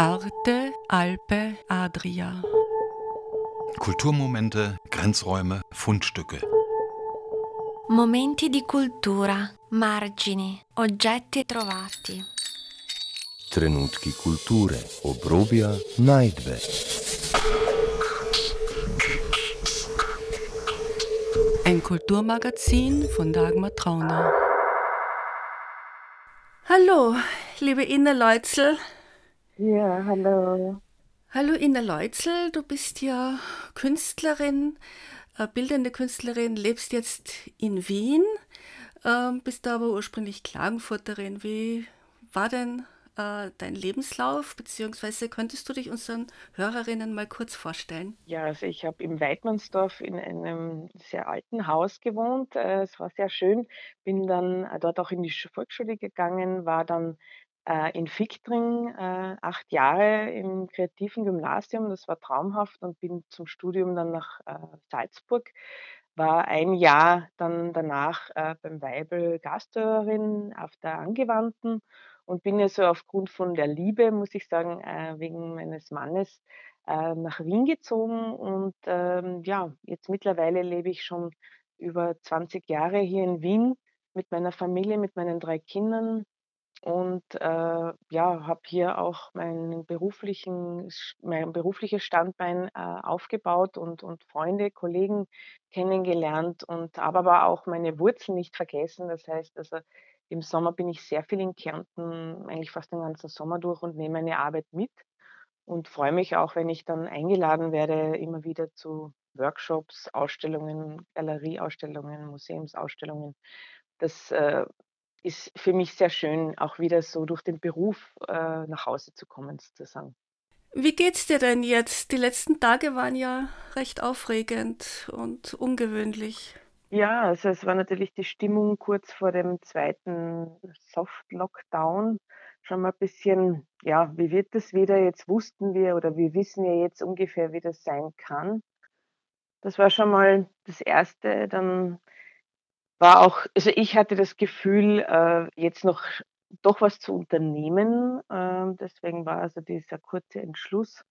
Arte, Alpe, Adria. Kulturmomente, Grenzräume, Fundstücke. Momenti di cultura, margini, oggetti trovati. Trenutki kulture, obrobja, najdbe. Ein Kulturmagazin von Dagmar Trauner. Hallo, liebe Leutzel. Ja, hallo. Hallo Inna Leutzel, du bist ja Künstlerin, äh, bildende Künstlerin, lebst jetzt in Wien, ähm, bist aber ursprünglich Klagenfurterin. Wie war denn äh, dein Lebenslauf, beziehungsweise könntest du dich unseren Hörerinnen mal kurz vorstellen? Ja, also ich habe im Weidmannsdorf in einem sehr alten Haus gewohnt. Äh, es war sehr schön. Bin dann äh, dort auch in die Sch- Volksschule gegangen, war dann in Fichtring äh, acht Jahre im kreativen Gymnasium. Das war traumhaft und bin zum Studium dann nach äh, Salzburg. War ein Jahr dann danach äh, beim Weibel Gasthörerin auf der Angewandten und bin ja so aufgrund von der Liebe, muss ich sagen, äh, wegen meines Mannes äh, nach Wien gezogen. Und ähm, ja, jetzt mittlerweile lebe ich schon über 20 Jahre hier in Wien mit meiner Familie, mit meinen drei Kindern und, äh, ja, habe hier auch meinen beruflichen mein berufliches Standbein, äh, aufgebaut und und Freunde, Kollegen kennengelernt und habe aber auch meine Wurzeln nicht vergessen. Das heißt, also, im Sommer bin ich sehr viel in Kärnten, eigentlich fast den ganzen Sommer durch und nehme meine Arbeit mit und freue mich auch, wenn ich dann eingeladen werde, immer wieder zu Workshops, Ausstellungen, Galerieausstellungen, Museumsausstellungen. Das, äh, ist für mich sehr schön, auch wieder so durch den Beruf, äh, nach Hause zu kommen sozusagen. Wie geht's dir denn jetzt? Die letzten Tage waren ja recht aufregend und ungewöhnlich. Ja, also es war natürlich die Stimmung kurz vor dem zweiten Soft-Lockdown schon mal ein bisschen, ja, wie wird das wieder? Jetzt wussten wir oder wir wissen ja jetzt ungefähr, wie das sein kann. Das war schon mal das Erste. Dann war auch also ich hatte das Gefühl, äh, jetzt noch doch was zu unternehmen. Ähm, deswegen war also dieser kurze Entschluss,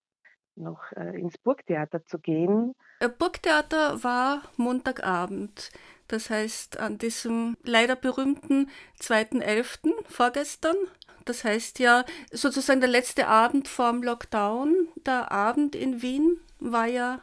noch, äh, ins Burgtheater zu gehen. Äh, Burgtheater war Montagabend. Das heißt, an diesem leider berühmten 2.11. vorgestern. Das heißt ja sozusagen der letzte Abend vorm Lockdown. Der Abend in Wien war ja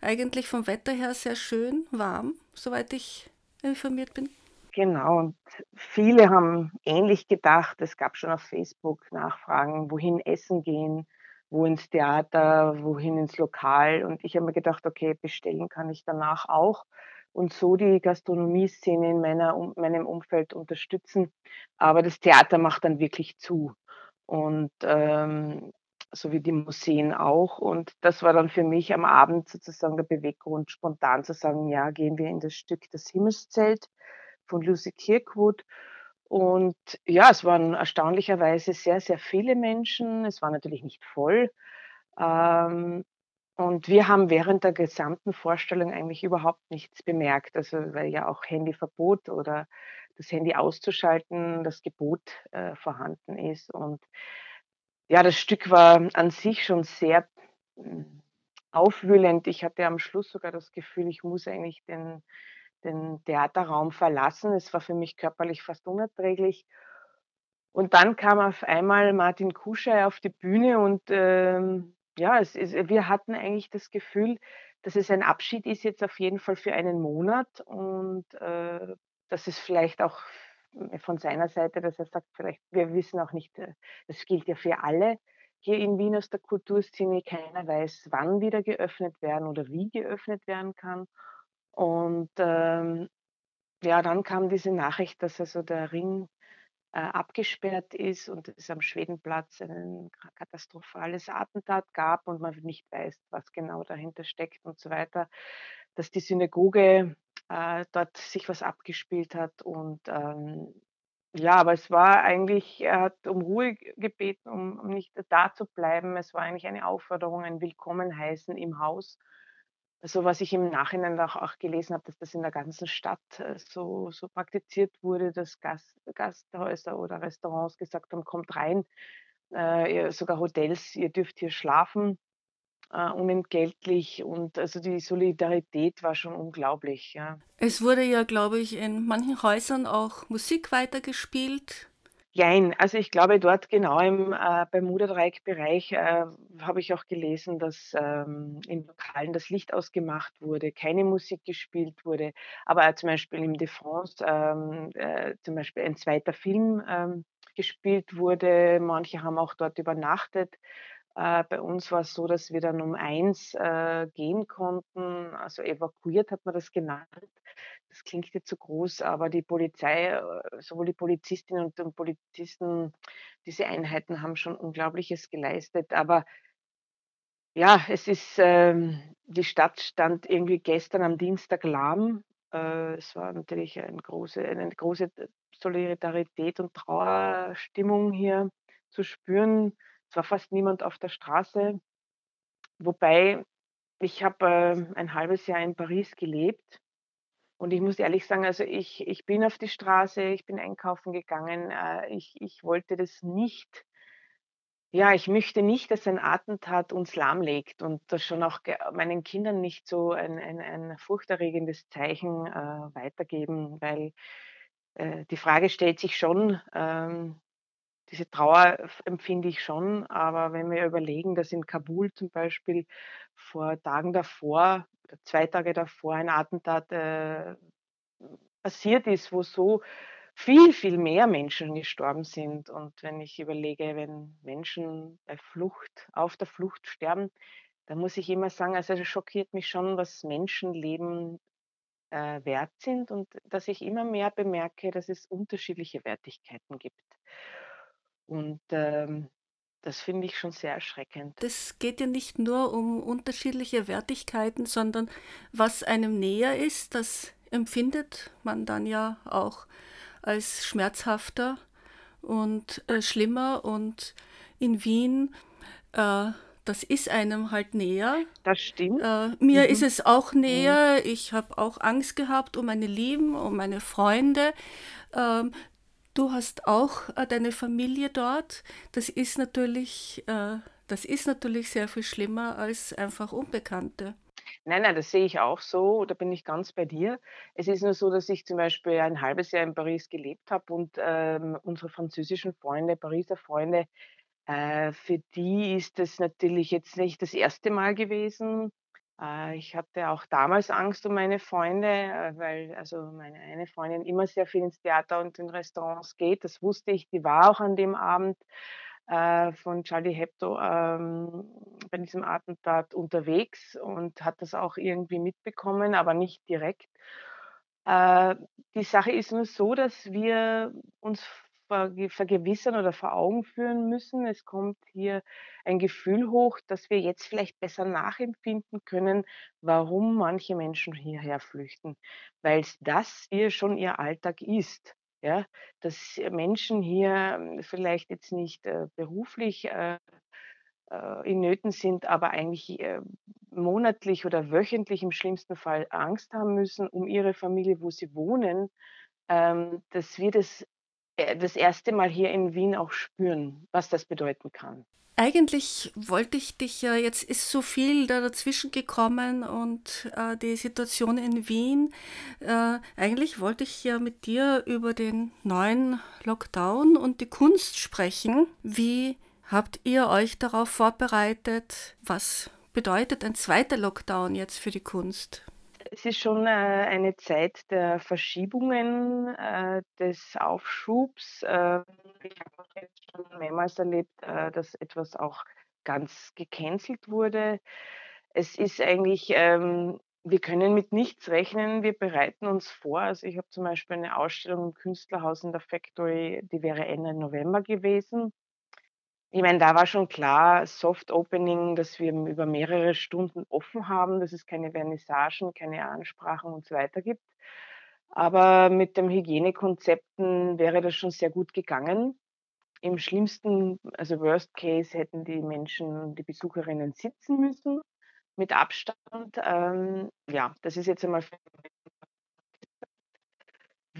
eigentlich vom Wetter her sehr schön warm, soweit ich informiert bin. Genau, und viele haben ähnlich gedacht. Es gab schon auf Facebook Nachfragen, wohin essen gehen, wo ins Theater, wohin ins Lokal. Und ich habe mir gedacht, okay, bestellen kann ich danach auch und so die Gastronomieszene in meiner, um, meinem Umfeld unterstützen. Aber das Theater macht dann wirklich zu. Und ähm, so wie die Museen auch. Und das war dann für mich am Abend sozusagen der Beweggrund, spontan zu sagen, ja, gehen wir in das Stück Das Himmelszelt von Lucy Kirkwood. Und ja, es waren erstaunlicherweise sehr, sehr viele Menschen. Es war natürlich nicht voll. Ähm, und wir haben während der gesamten Vorstellung eigentlich überhaupt nichts bemerkt. Also weil ja auch Handyverbot oder das Handy auszuschalten, das Gebot äh, vorhanden ist. Und ja, das Stück war an sich schon sehr hm, aufwühlend. Ich hatte am Schluss sogar das Gefühl, ich muss eigentlich den den Theaterraum verlassen. Es war für mich körperlich fast unerträglich. Und dann kam auf einmal Martin Kuschei auf die Bühne und, ähm, ja, es ist wir hatten eigentlich das Gefühl, dass es ein Abschied ist jetzt auf jeden Fall für einen Monat und, äh, dass es vielleicht auch von seiner Seite, dass er sagt, vielleicht wir wissen auch nicht, äh, das gilt ja für alle hier in Wien aus der Kulturszene, keiner weiß, wann wieder geöffnet werden oder wie geöffnet werden kann. Und, ähm, ja, dann kam diese Nachricht, dass also der Ring, äh, abgesperrt ist und es am Schwedenplatz ein ka katastrophales Attentat gab und man nicht weiß, was genau dahinter steckt und so weiter. Dass die Synagoge, äh, dort sich was abgespielt hat und, ähm, ja, aber es war eigentlich er hat um Ruhe gebeten, um um nicht da zu bleiben. Es war eigentlich eine Aufforderung, ein Willkommenheißen im Haus. Also, was ich im Nachhinein auch auch gelesen habe, dass das in der ganzen Stadt, äh, so so praktiziert wurde, dass Gast Gasthäuser oder Restaurants gesagt haben: „Kommt rein.“ äh, sogar Hotels, ihr dürft hier schlafen, äh, unentgeltlich. Und also die Solidarität war schon unglaublich. Ja. Es wurde ja, glaube ich, in manchen Häusern auch Musik weitergespielt. Jein, also ich glaube dort genau im äh, Bermuda-Dreieck-Bereich äh, habe ich auch gelesen, dass ähm, in Lokalen das Licht ausgemacht wurde, keine Musik gespielt wurde, aber äh, zum Beispiel im De France ähm, äh, zum Beispiel ein zweiter Film ähm, gespielt wurde. Manche haben auch dort übernachtet. Äh, bei uns war es so, dass wir dann um eins äh, gehen konnten. Also evakuiert hat man das genannt. Das klingt jetzt zu groß, aber die Polizei, äh, sowohl die Polizistinnen und Polizisten, diese Einheiten haben schon Unglaubliches geleistet. Aber ja, es ist, ähm, die Stadt stand irgendwie gestern am Dienstag lahm. Äh, es war natürlich ein große, eine große Solidarität und Trauerstimmung hier zu spüren. Es war fast niemand auf der Straße. Wobei ich habe äh, ein halbes Jahr in Paris gelebt und ich muss ehrlich sagen, also ich, ich bin auf die Straße, ich bin einkaufen gegangen. Äh, ich, ich wollte das nicht, ja, ich möchte nicht, dass ein Attentat uns lahmlegt und das schon auch meinen Kindern nicht so ein, ein, ein furchterregendes Zeichen äh, weitergeben, weil äh, die Frage stellt sich schon, ähm, diese Trauer empfinde ich schon, aber wenn wir überlegen, dass in Kabul zum Beispiel vor Tagen davor, zwei Tage davor ein Attentat äh, passiert ist, wo so viel, viel mehr Menschen gestorben sind. Und wenn ich überlege, wenn Menschen bei Flucht, auf der Flucht sterben, dann muss ich immer sagen, also es schockiert mich schon, was Menschenleben äh, wert sind und dass ich immer mehr bemerke, dass es unterschiedliche Wertigkeiten gibt. Und ähm, das finde ich schon sehr erschreckend. Das geht ja nicht nur um unterschiedliche Wertigkeiten, sondern was einem näher ist, das empfindet man dann ja auch als schmerzhafter und äh, schlimmer. Und in Wien, äh, das ist einem halt näher. Das stimmt. Äh, mir mhm. ist es auch näher. Mhm. Ich habe auch Angst gehabt um meine Lieben, um meine Freunde. Ähm, Du hast auch äh, deine Familie dort. Das ist natürlich, äh, das ist natürlich sehr viel schlimmer als einfach Unbekannte. Nein, nein, das sehe ich auch so. Da bin ich ganz bei dir. Es ist nur so, dass ich zum Beispiel ein halbes Jahr in Paris gelebt habe und ähm, unsere französischen Freunde, Pariser Freunde, äh, für die ist das natürlich jetzt nicht das erste Mal gewesen. Äh, ich hatte auch damals Angst um meine Freunde, äh, weil also meine eine Freundin immer sehr viel ins Theater und in Restaurants geht. Das wusste ich. Die war auch an dem Abend äh, von Charlie Hebdo ähm, bei diesem Attentat unterwegs und hat das auch irgendwie mitbekommen, aber nicht direkt. Die Sache ist nur so, dass wir uns vergewissern oder vor Augen führen müssen. Es kommt hier ein Gefühl hoch, dass wir jetzt vielleicht besser nachempfinden können, warum manche Menschen hierher flüchten, weil das hier schon ihr Alltag ist. Ja, dass Menschen hier hm, vielleicht jetzt nicht äh, beruflich äh, äh, in Nöten sind, aber eigentlich äh, monatlich oder wöchentlich im schlimmsten Fall Angst haben müssen um ihre Familie, wo sie wohnen, ähm, dass wir das das erste Mal hier in Wien auch spüren, was das bedeuten kann. Eigentlich wollte ich dich ja, jetzt ist so viel da dazwischen gekommen und äh, die Situation in Wien. Äh, eigentlich wollte ich ja mit dir über den neuen Lockdown und die Kunst sprechen. Wie habt ihr euch darauf vorbereitet? Was bedeutet ein zweiter Lockdown jetzt für die Kunst? Es ist schon äh, eine Zeit der Verschiebungen, äh, des Aufschubs. Äh, ich habe auch jetzt schon mehrmals erlebt, äh, dass etwas auch ganz gecancelt wurde. Es ist eigentlich, ähm, wir können mit nichts rechnen, wir bereiten uns vor. Also ich habe zum Beispiel eine Ausstellung im Künstlerhaus in der Factory, die wäre Ende November gewesen. Ich meine, da war schon klar, Soft Opening, dass wir über mehrere Stunden offen haben, dass es keine Vernissagen, keine Ansprachen und so weiter gibt. Aber mit den Hygienekonzepten wäre das schon sehr gut gegangen. Im schlimmsten, also Worst Case, hätten die Menschen, die Besucherinnen sitzen müssen mit Abstand. Ähm, ja, das ist jetzt einmal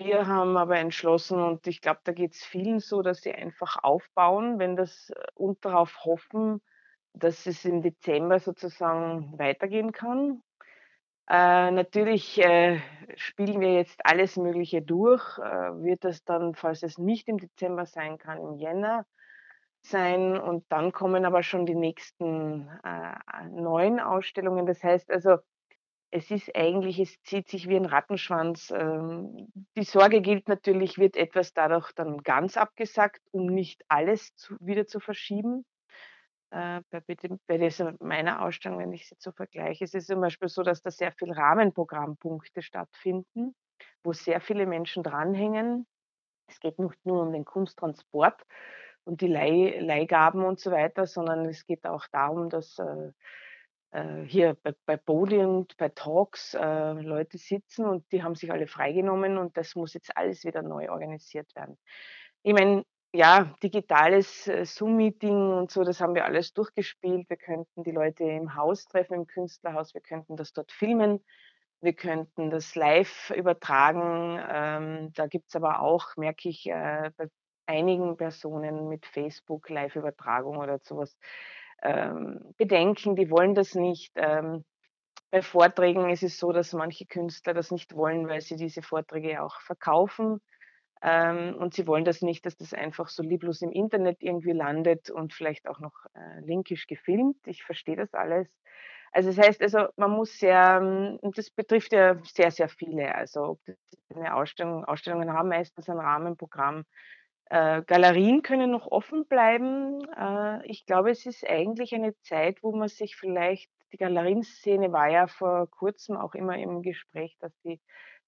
wir haben aber entschlossen und ich glaube, da geht es vielen so, dass sie einfach aufbauen, wenn das äh, und darauf hoffen, dass es im Dezember sozusagen weitergehen kann. Äh, natürlich, äh, spielen wir jetzt alles Mögliche durch. Äh, wird das dann, falls es nicht im Dezember sein kann, im Jänner sein und dann kommen aber schon die nächsten, äh, neuen Ausstellungen. Das heißt also, es ist eigentlich es zieht sich wie ein Rattenschwanz. Ähm, die Sorge gilt natürlich, wird etwas dadurch dann ganz abgesagt, um nicht alles wieder zu verschieben? Äh, bei dieser meiner Ausstellung, wenn ich sie so vergleiche, ist es zum Beispiel so, dass da sehr viel Rahmenprogrammpunkte stattfinden, wo sehr viele Menschen dranhängen. Es geht nicht nur um den Kunsttransport und die Leih Leihgaben und so weiter, sondern es geht auch darum, dass, äh, hier bei bei Podien bei Talks, äh, Leute sitzen und die haben sich alle freigenommen und das muss jetzt alles wieder neu organisiert werden. Ich meine, ja, digitales, äh, Zoom-Meeting und so, das haben wir alles durchgespielt. Wir könnten die Leute im Haus treffen, im Künstlerhaus, wir könnten das dort filmen, wir könnten das live übertragen. Ähm, da gibt's aber auch, merke ich, äh, bei einigen Personen mit Facebook Live-Übertragung oder sowas ähm, Bedenken, die wollen das nicht. Ähm, bei Vorträgen ist es so, dass manche Künstler das nicht wollen, weil sie diese Vorträge auch verkaufen. Ähm, und sie wollen das nicht, dass das einfach so lieblos im Internet irgendwie landet und vielleicht auch noch äh, linkisch gefilmt. Ich verstehe das alles. Also das heißt also, man muss sehr, und das betrifft ja sehr, sehr viele. Also ob das eine Ausstellung, Ausstellungen haben meistens ein Rahmenprogramm. Äh, Galerien können noch offen bleiben. Äh, ich glaube, es ist eigentlich eine Zeit, wo man sich vielleicht, die Galerienszene war ja vor kurzem auch immer im Gespräch, dass sie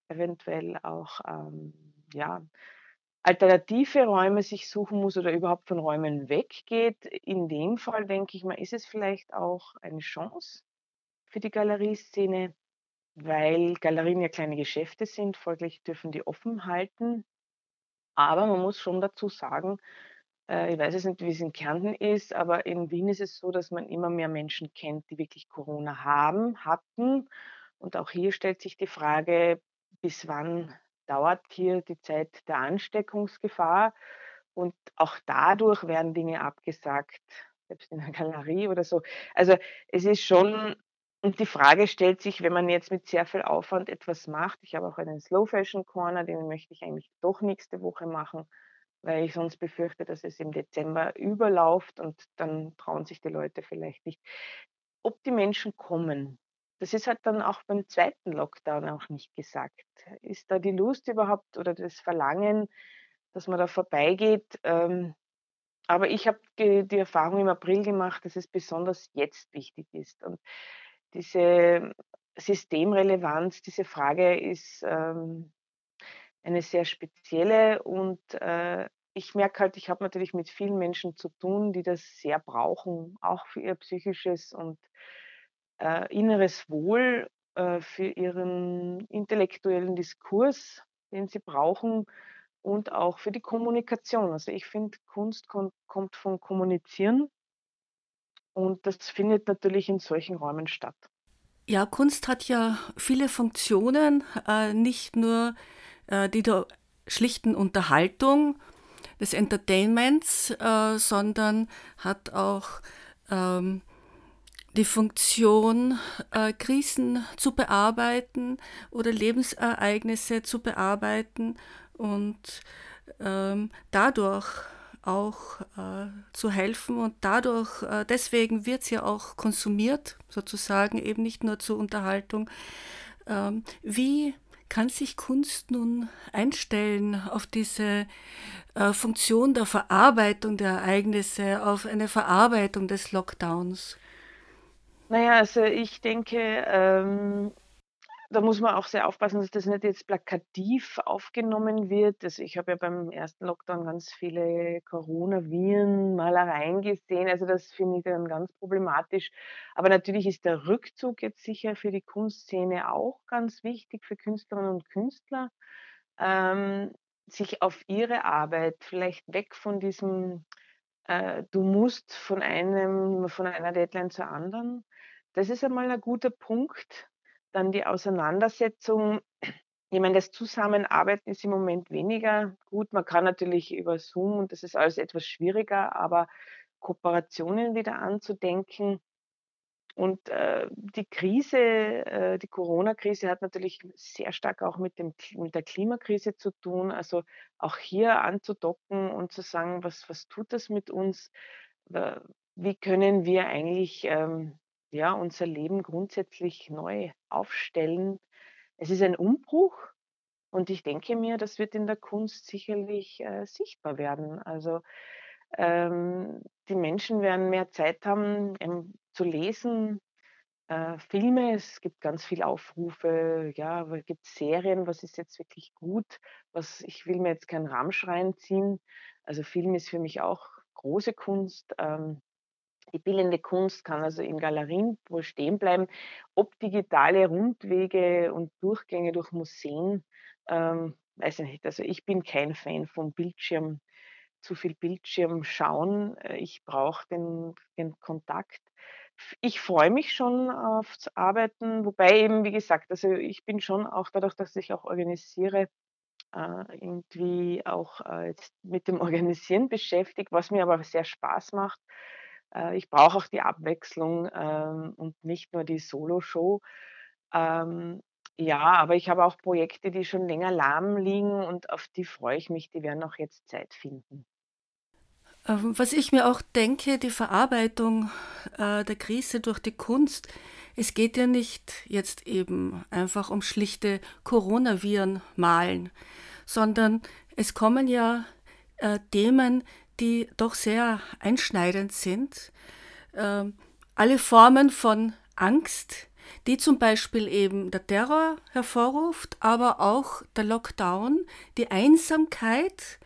eventuell auch ähm, ja, alternative Räume sich suchen muss oder überhaupt von Räumen weggeht. In dem Fall denke ich mal, ist es vielleicht auch eine Chance für die Galerieszene, weil Galerien ja kleine Geschäfte sind, folglich dürfen die offen halten. Aber man muss schon dazu sagen, äh, ich weiß jetzt nicht, wie es in Kärnten ist, aber in Wien ist es so, dass man immer mehr Menschen kennt, die wirklich Corona haben, hatten. Und auch hier stellt sich die Frage, bis wann dauert hier die Zeit der Ansteckungsgefahr und auch dadurch werden Dinge abgesagt, selbst in der Galerie oder so. Also es ist schon, und die Frage stellt sich, wenn man jetzt mit sehr viel Aufwand etwas macht, ich habe auch einen Slow Fashion Corner, den möchte ich eigentlich doch nächste Woche machen, weil ich sonst befürchte, dass es im Dezember überläuft und dann trauen sich die Leute vielleicht nicht. Ob die Menschen kommen, das ist halt dann auch beim zweiten Lockdown auch nicht gesagt. Ist da die Lust überhaupt oder das Verlangen, dass man da vorbeigeht? Ähm, aber ich habe die, Erfahrung im April gemacht, dass es besonders jetzt wichtig ist. Und diese Systemrelevanz, diese Frage ist ähm, eine sehr spezielle und äh, ich merke halt, ich habe natürlich mit vielen Menschen zu tun, die das sehr brauchen, auch für ihr psychisches und äh, inneres Wohl, äh, für ihren intellektuellen Diskurs, den sie brauchen und auch für die Kommunikation. Also ich finde, Kunst kommt vom Kommunizieren und das findet natürlich in solchen Räumen statt. Ja, Kunst hat ja viele Funktionen, äh, nicht nur äh, die der schlichten Unterhaltung, des Entertainments, äh, sondern hat auch ähm, die Funktion, Krisen zu bearbeiten oder Lebensereignisse zu bearbeiten und ähm, dadurch auch äh, zu helfen und dadurch, äh, deswegen wird es ja auch konsumiert, sozusagen, eben nicht nur zur Unterhaltung. Ähm, wie kann sich Kunst nun einstellen auf diese äh, Funktion der Verarbeitung der Ereignisse, auf eine Verarbeitung des Lockdowns? Naja, also ich denke, ähm, da muss man auch sehr aufpassen, dass das nicht jetzt plakativ aufgenommen wird. Also ich habe ja beim ersten Lockdown ganz viele Coronaviren-Malereien gesehen. Also das finde ich dann ganz problematisch. Aber natürlich ist der Rückzug jetzt sicher für die Kunstszene auch ganz wichtig, für Künstlerinnen und Künstler, ähm, sich auf ihre Arbeit vielleicht weg von diesem, äh, du musst von einem, von einer Deadline zur anderen. Das ist einmal ein guter Punkt. Dann die Auseinandersetzung ich meine, das Zusammenarbeiten ist im Moment weniger gut. Man kann natürlich über Zoom und das ist alles etwas schwieriger, aber Kooperationen wieder anzudenken. Und äh, die Krise, äh, die Corona-Krise hat natürlich sehr stark auch mit, dem, mit der Klimakrise zu tun. Also auch hier anzudocken und zu sagen, was, was tut das mit uns? Wie können wir eigentlich ähm, ja, unser Leben grundsätzlich neu aufstellen? Es ist ein Umbruch und ich denke mir, das wird in der Kunst sicherlich äh, sichtbar werden. Also ähm, die Menschen werden mehr Zeit haben, ähm, zu lesen, äh, Filme, es gibt ganz viele Aufrufe, ja, es gibt Serien, was ist jetzt wirklich gut, was ich will mir jetzt keinen Ramsch reinziehen. Also Film ist für mich auch große Kunst. Ähm, die bildende Kunst kann also in Galerien wohl stehen bleiben. Ob digitale Rundwege und Durchgänge durch Museen, ähm, weiß ich nicht. Also ich bin kein Fan vom Bildschirm, zu viel Bildschirm schauen. Äh, ich brauche den, den Kontakt. Ich freue mich schon aufs Arbeiten, wobei eben, wie gesagt, also ich bin schon auch dadurch, dass ich auch organisiere, äh, irgendwie auch äh, jetzt mit dem Organisieren beschäftigt, was mir aber sehr Spaß macht. Äh, ich brauche auch die Abwechslung ähm, und nicht nur die Solo-Show. Ähm, ja, aber ich habe auch Projekte, die schon länger lahm liegen und auf die freue ich mich. Die werden auch jetzt Zeit finden. Ähm, was ich mir auch denke, die Verarbeitung äh, der Krise durch die Kunst, es geht ja nicht jetzt eben einfach um schlichte Coronaviren malen, sondern es kommen ja äh, Themen, die doch sehr einschneidend sind. Äh, alle Formen von Angst, die zum Beispiel eben der Terror hervorruft, aber auch der Lockdown, die Einsamkeit,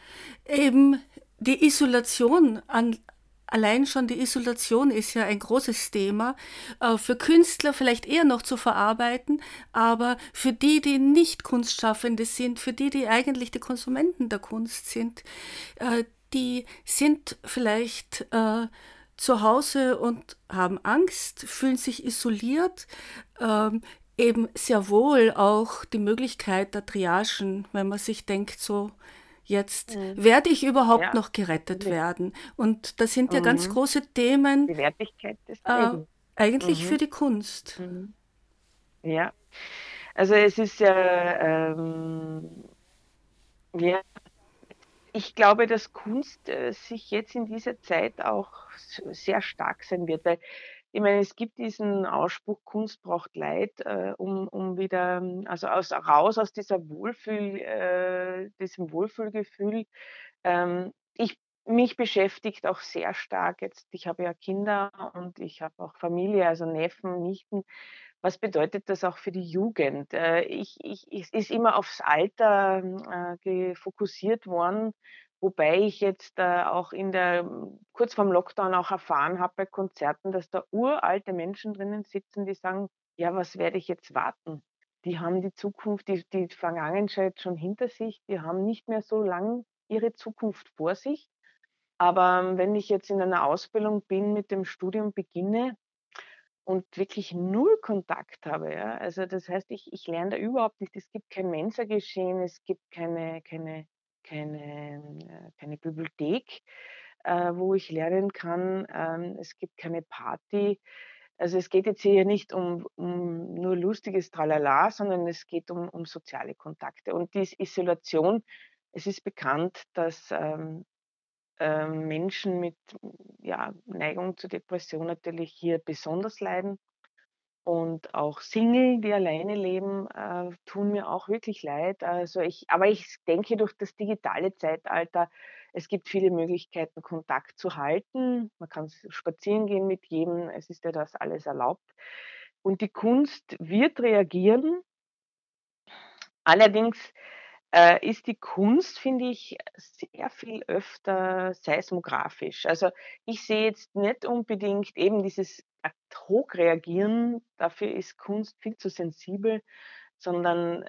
eben die Isolation an, allein schon die Isolation ist ja ein großes Thema, äh, für Künstler vielleicht eher noch zu verarbeiten, aber für die, die nicht Kunstschaffende sind, für die, die eigentlich die Konsumenten der Kunst sind, äh, die sind vielleicht äh, zu Hause und haben Angst, fühlen sich isoliert, ähm, eben sehr wohl auch die Möglichkeit der Triagen, wenn man sich denkt, so jetzt mhm. werde ich überhaupt ja. noch gerettet mhm. werden. Und das sind ja mhm. ganz große Themen. Die Wertigkeit des äh, Eigentlich für mhm. die Kunst. Mhm. Ja, also es ist ja, ähm, ja, ich glaube, dass Kunst äh, sich jetzt in dieser Zeit auch sehr stark sein wird, weil ich meine, es gibt diesen Ausspruch, Kunst braucht Leid, äh, um, um wieder, also aus, raus aus dieser Wohlfühl, äh, diesem Wohlfühlgefühl. Ähm, ich, mich beschäftigt auch sehr stark jetzt, ich habe ja Kinder und ich habe auch Familie, also Neffen, Nichten. Was bedeutet das auch für die Jugend? Äh, ich, ich, es ist immer aufs Alter äh, fokussiert worden Wobei ich jetzt äh, auch in der kurz vorm Lockdown auch erfahren habe bei Konzerten, dass da uralte Menschen drinnen sitzen, die sagen: „Ja, was werde ich jetzt warten?“ Die haben die Zukunft, die die Vergangenheit schon hinter sich, die haben nicht mehr so lang ihre Zukunft vor sich. Aber ähm, wenn ich jetzt in einer Ausbildung bin, mit dem Studium beginne und wirklich null Kontakt habe, ja, also das heißt, ich ich lerne da überhaupt nicht. Es gibt kein Mensa-Geschehen, es gibt keine keine keine, keine Bibliothek, äh, wo ich lernen kann. Ähm, es gibt keine Party. Also es geht jetzt hier nicht um, um nur lustiges Tralala, sondern es geht um, um soziale Kontakte. Und die Isolation, es ist bekannt, dass ähm, äh, Menschen mit ja, Neigung zur Depression natürlich hier besonders leiden. Und auch Single, die alleine leben, äh, tun mir auch wirklich leid. Also ich, aber ich denke, durch das digitale Zeitalter, es gibt viele Möglichkeiten, Kontakt zu halten. Man kann spazieren gehen mit jedem, es ist ja das alles erlaubt. Und die Kunst wird reagieren. Allerdings äh, ist die Kunst, finde ich, sehr viel öfter seismografisch. Also ich sehe jetzt nicht unbedingt eben dieses ad hoc reagieren, dafür ist Kunst viel zu sensibel, sondern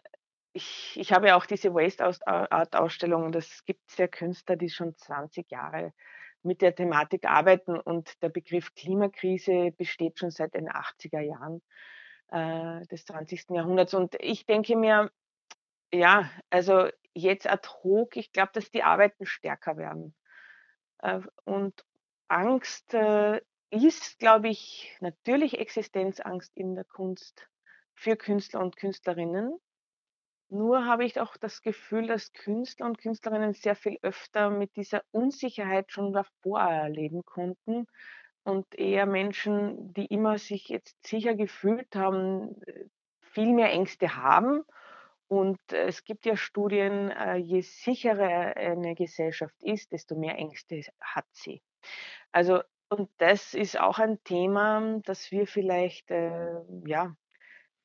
ich, ich habe ja auch diese Waste Art Ausstellung. Das gibt es ja Künstler, die schon 20 Jahre mit der Thematik arbeiten und der Begriff Klimakrise besteht schon seit den 80er Jahren äh, des 20. Jahrhunderts. Und ich denke mir, Ja, also jetzt ad hoc, ich glaube, dass die Arbeiten stärker werden. Äh, und Angst, äh, ist, glaube ich, natürlich Existenzangst in der Kunst für Künstler und Künstlerinnen. Nur habe ich auch das Gefühl, dass Künstler und Künstlerinnen sehr viel öfter mit dieser Unsicherheit schon davor erleben konnten und eher Menschen, die immer sich jetzt sicher gefühlt haben, äh, viel mehr Ängste haben. Und äh, es gibt ja Studien, äh, je sicherer eine Gesellschaft ist, desto mehr Ängste hat sie. Also, und das ist auch ein Thema, dass wir vielleicht, äh, ja,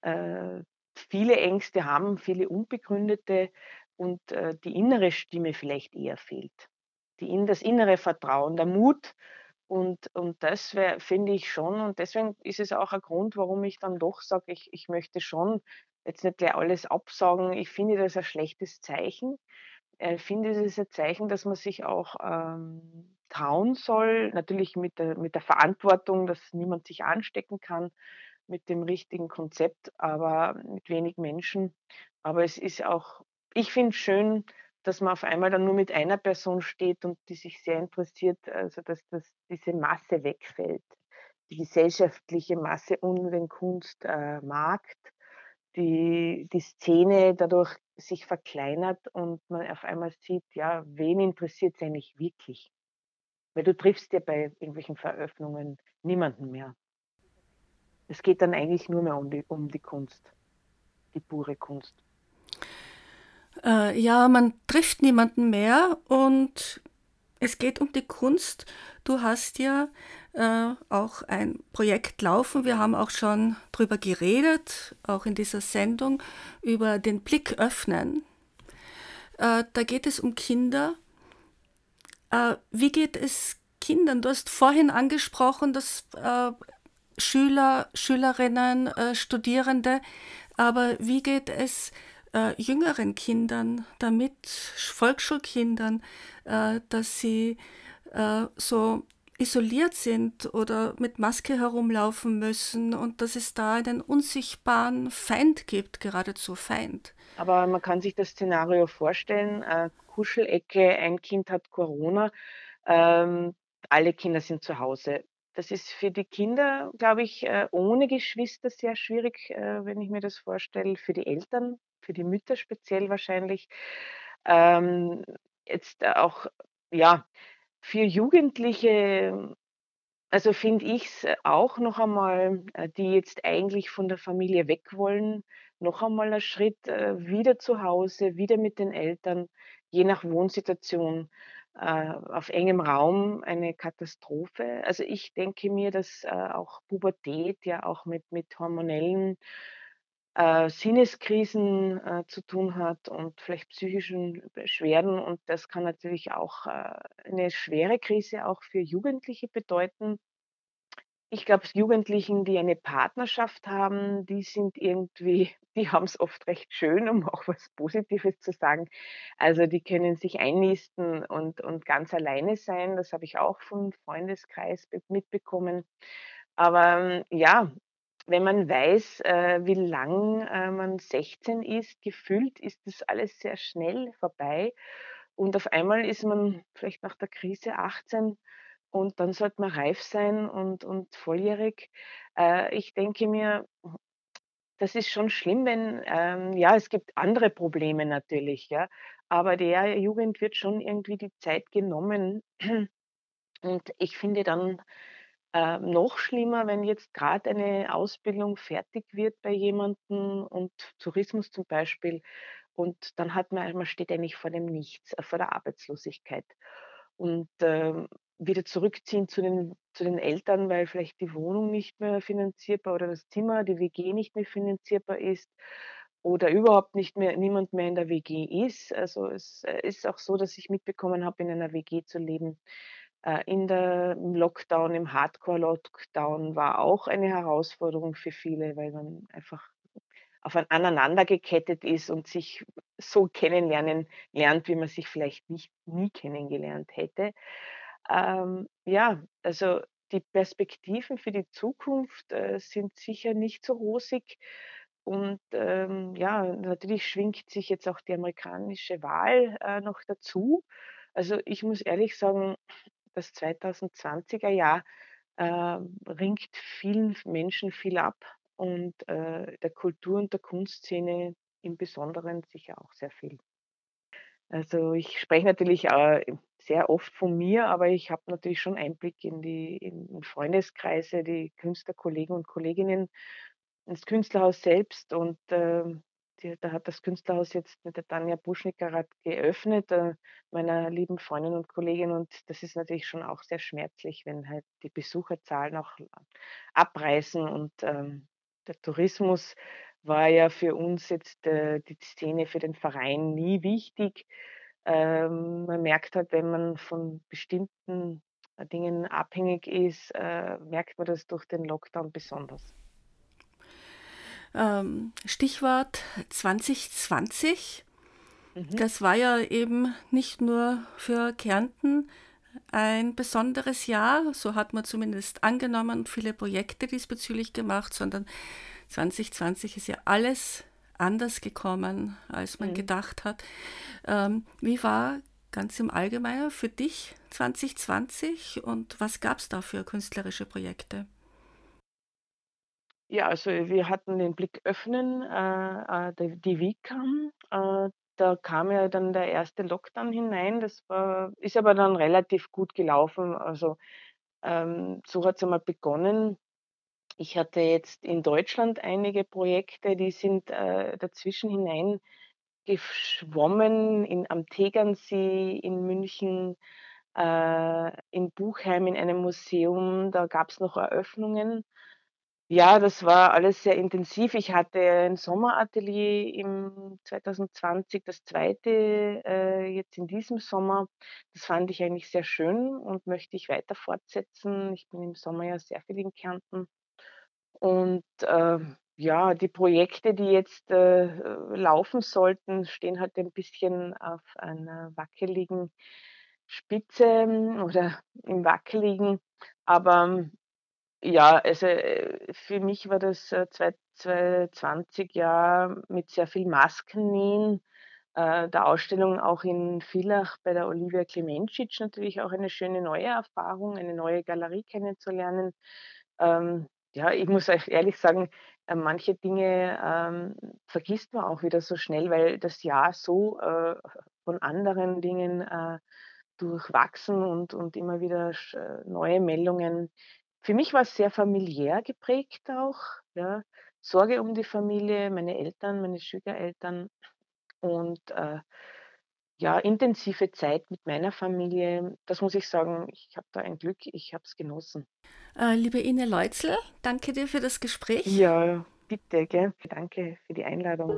äh, viele Ängste haben, viele unbegründete und äh, die innere Stimme vielleicht eher fehlt. Die das innere Vertrauen, der Mut. Und, und das finde ich schon. Und deswegen ist es auch ein Grund, warum ich dann doch sage, ich, ich möchte schon jetzt nicht gleich alles absagen. Ich finde das ein schlechtes Zeichen. Ich finde, es ist ein Zeichen, dass man sich auch ähm, trauen soll, natürlich mit der, mit der Verantwortung, dass niemand sich anstecken kann mit dem richtigen Konzept, aber mit wenig Menschen. Aber es ist auch, ich finde es schön, dass man auf einmal dann nur mit einer Person steht und die sich sehr interessiert, also dass das, diese Masse wegfällt. Die gesellschaftliche Masse um den Kunstmarkt, äh, die, die Szene dadurch sich verkleinert und man auf einmal sieht, ja, wen interessiert es eigentlich wirklich? Weil du triffst ja bei irgendwelchen Veröffnungen niemanden mehr. Es geht dann eigentlich nur mehr um die, um die Kunst, die pure Kunst. Äh, ja, man trifft niemanden mehr und es geht um die Kunst. Du hast ja äh, auch ein Projekt laufen. Wir haben auch schon drüber geredet, auch in dieser Sendung, über den Blick öffnen. Äh, da geht es um Kinder. Äh, wie geht es Kindern? Du hast vorhin angesprochen, dass Schüler, Schülerinnen, Studierende, aber wie geht es jüngeren Kindern damit, Volksschulkindern, dass sie so isoliert sind oder mit Maske herumlaufen müssen und dass es da einen unsichtbaren Feind gibt, geradezu Feind. Aber man kann sich das Szenario vorstellen, äh, Kuschelecke, ein Kind hat Corona, ähm, alle Kinder sind zu Hause. Das ist für die Kinder, glaube ich, äh, ohne Geschwister sehr schwierig, äh, wenn ich mir das vorstelle, für die Eltern, für die Mütter speziell wahrscheinlich. Ähm, jetzt auch, ja, für Jugendliche, also finde ich es auch noch einmal, äh, die jetzt eigentlich von der Familie weg wollen, noch einmal ein Schritt, äh, wieder zu Hause, wieder mit den Eltern, je nach Wohnsituation, äh, auf engem Raum eine Katastrophe. Also, ich denke mir, dass, äh, auch Pubertät ja auch mit mit hormonellen äh, Sinneskrisen äh, zu tun hat und vielleicht psychischen Beschwerden. Und das kann natürlich auch äh, eine schwere Krise auch für Jugendliche bedeuten. Ich glaube, Jugendlichen, die eine Partnerschaft haben, die sind irgendwie, die haben es oft recht schön, um auch was Positives zu sagen. Also die können sich einnisten und, und ganz alleine sein. Das habe ich auch vom Freundeskreis mitbekommen. Aber ähm, ja, wenn man weiß, äh, wie lang, äh, man 16 ist, gefühlt ist das alles sehr schnell vorbei. Und auf einmal ist man vielleicht nach der Krise 18 und dann sollte man reif sein und und volljährig. Äh, ich denke mir, das ist schon schlimm, wenn ähm, ja, es gibt andere Probleme natürlich, ja, aber der Jugend wird schon irgendwie die Zeit genommen. Und ich finde dann ähm, noch schlimmer, wenn jetzt gerade eine Ausbildung fertig wird bei jemandem und Tourismus zum Beispiel und dann hat man man steht eigentlich vor dem Nichts, äh, vor der Arbeitslosigkeit. Und, ähm, wieder zurückziehen zu den zu den Eltern, weil vielleicht die Wohnung nicht mehr finanzierbar oder das Zimmer, die WG nicht mehr finanzierbar ist oder überhaupt nicht mehr niemand mehr in der WG ist. Also, es, äh, ist auch so, dass ich mitbekommen habe, in einer WG zu leben, äh, in der im Lockdown, im Hardcore-Lockdown war auch eine Herausforderung für viele, weil man einfach auf aneinander gekettet ist und sich so kennenlernen lernt, wie man sich vielleicht nicht nie kennengelernt hätte. Ähm, ja, also die Perspektiven für die Zukunft, äh, sind sicher nicht so rosig. und ähm, ja, natürlich schwingt sich jetzt auch die amerikanische Wahl äh, noch dazu. Also ich muss ehrlich sagen, das 2020er Jahr äh, ringt vielen Menschen viel ab und äh, der Kultur- und der Kunstszene im Besonderen sicher auch sehr viel. Also ich spreche natürlich äh, sehr oft von mir, aber ich habe natürlich schon Einblick in die in Freundeskreise, die Künstlerkollegen und Kolleginnen, ins Künstlerhaus selbst und ähm, die, da hat das Künstlerhaus jetzt mit der Tanja Buschnicker geöffnet, äh, meiner lieben Freundin und Kollegin. Und das ist natürlich schon auch sehr schmerzlich, wenn halt die Besucherzahlen auch abreißen. Und ähm, der Tourismus war ja für uns jetzt äh, die Szene für den Verein nie wichtig. Ähm, man merkt halt, wenn man von bestimmten äh, Dingen abhängig ist, äh, merkt man das durch den Lockdown besonders. Ähm, Stichwort 2020. Mhm. Das war ja eben nicht nur für Kärnten ein besonderes Jahr, so hat man zumindest angenommen und viele Projekte diesbezüglich gemacht, sondern 2020 ist ja alles anders gekommen, als man Mhm. gedacht hat. Ähm, wie war ganz im Allgemeinen für dich 2020 und was gab es da für künstlerische Projekte? Ja, also wir hatten den Blick öffnen, äh, äh, die die WICAM, äh, da kam ja dann der erste Lockdown hinein. Das war ist aber dann relativ gut gelaufen. Also, ähm, so hat's einmal begonnen. Ich hatte jetzt in Deutschland einige Projekte, die sind, äh, dazwischen hineingeschwommen in am Tegernsee, in München, äh, in Buchheim in einem Museum. Da gab's noch Eröffnungen. Ja, das war alles sehr intensiv. Ich hatte ein Sommeratelier im 2020, das zweite äh, jetzt in diesem Sommer. Das fand ich eigentlich sehr schön und möchte ich weiter fortsetzen. Ich bin im Sommer ja sehr viel in Kärnten. Und, äh, ja, die Projekte, die jetzt, äh, laufen sollten, stehen halt ein bisschen auf einer wackeligen Spitze hm, oder im Wackeligen. Aber ja, also, äh, für mich war das, äh, zwei 2020 ja mit sehr viel Maskennähen, äh, der Ausstellung auch in Villach bei der Olivia Klemenčič natürlich auch eine schöne neue Erfahrung, eine neue Galerie kennenzulernen. Ähm, ja, ich muss euch ehrlich sagen, äh, manche Dinge, ähm, vergisst man auch wieder so schnell, weil das Jahr so, äh, von anderen Dingen, äh, durchwachsen und und immer wieder äh, neue Meldungen für mich war es sehr familiär geprägt auch, ja. Sorge um die Familie, meine Eltern, meine Schwiegereltern und, äh, ja, intensive Zeit mit meiner Familie. Das muss ich sagen, ich habe da ein Glück, ich habe es genossen. Äh, liebe Ine Leutzl, danke dir für das Gespräch. Ja, bitte, gell. Danke für die Einladung.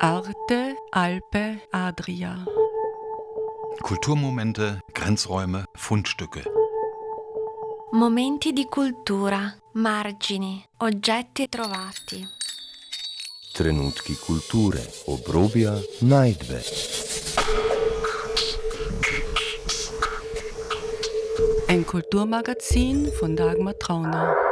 Arte, Alpe, Adria. Kulturmomente, Grenzräume, Fundstücke. Momenti di cultura, margini, oggetti trovati. Trenutki kulture, obrobja, najdbe. Ein Kulturmagazin von Dagmar Trauner.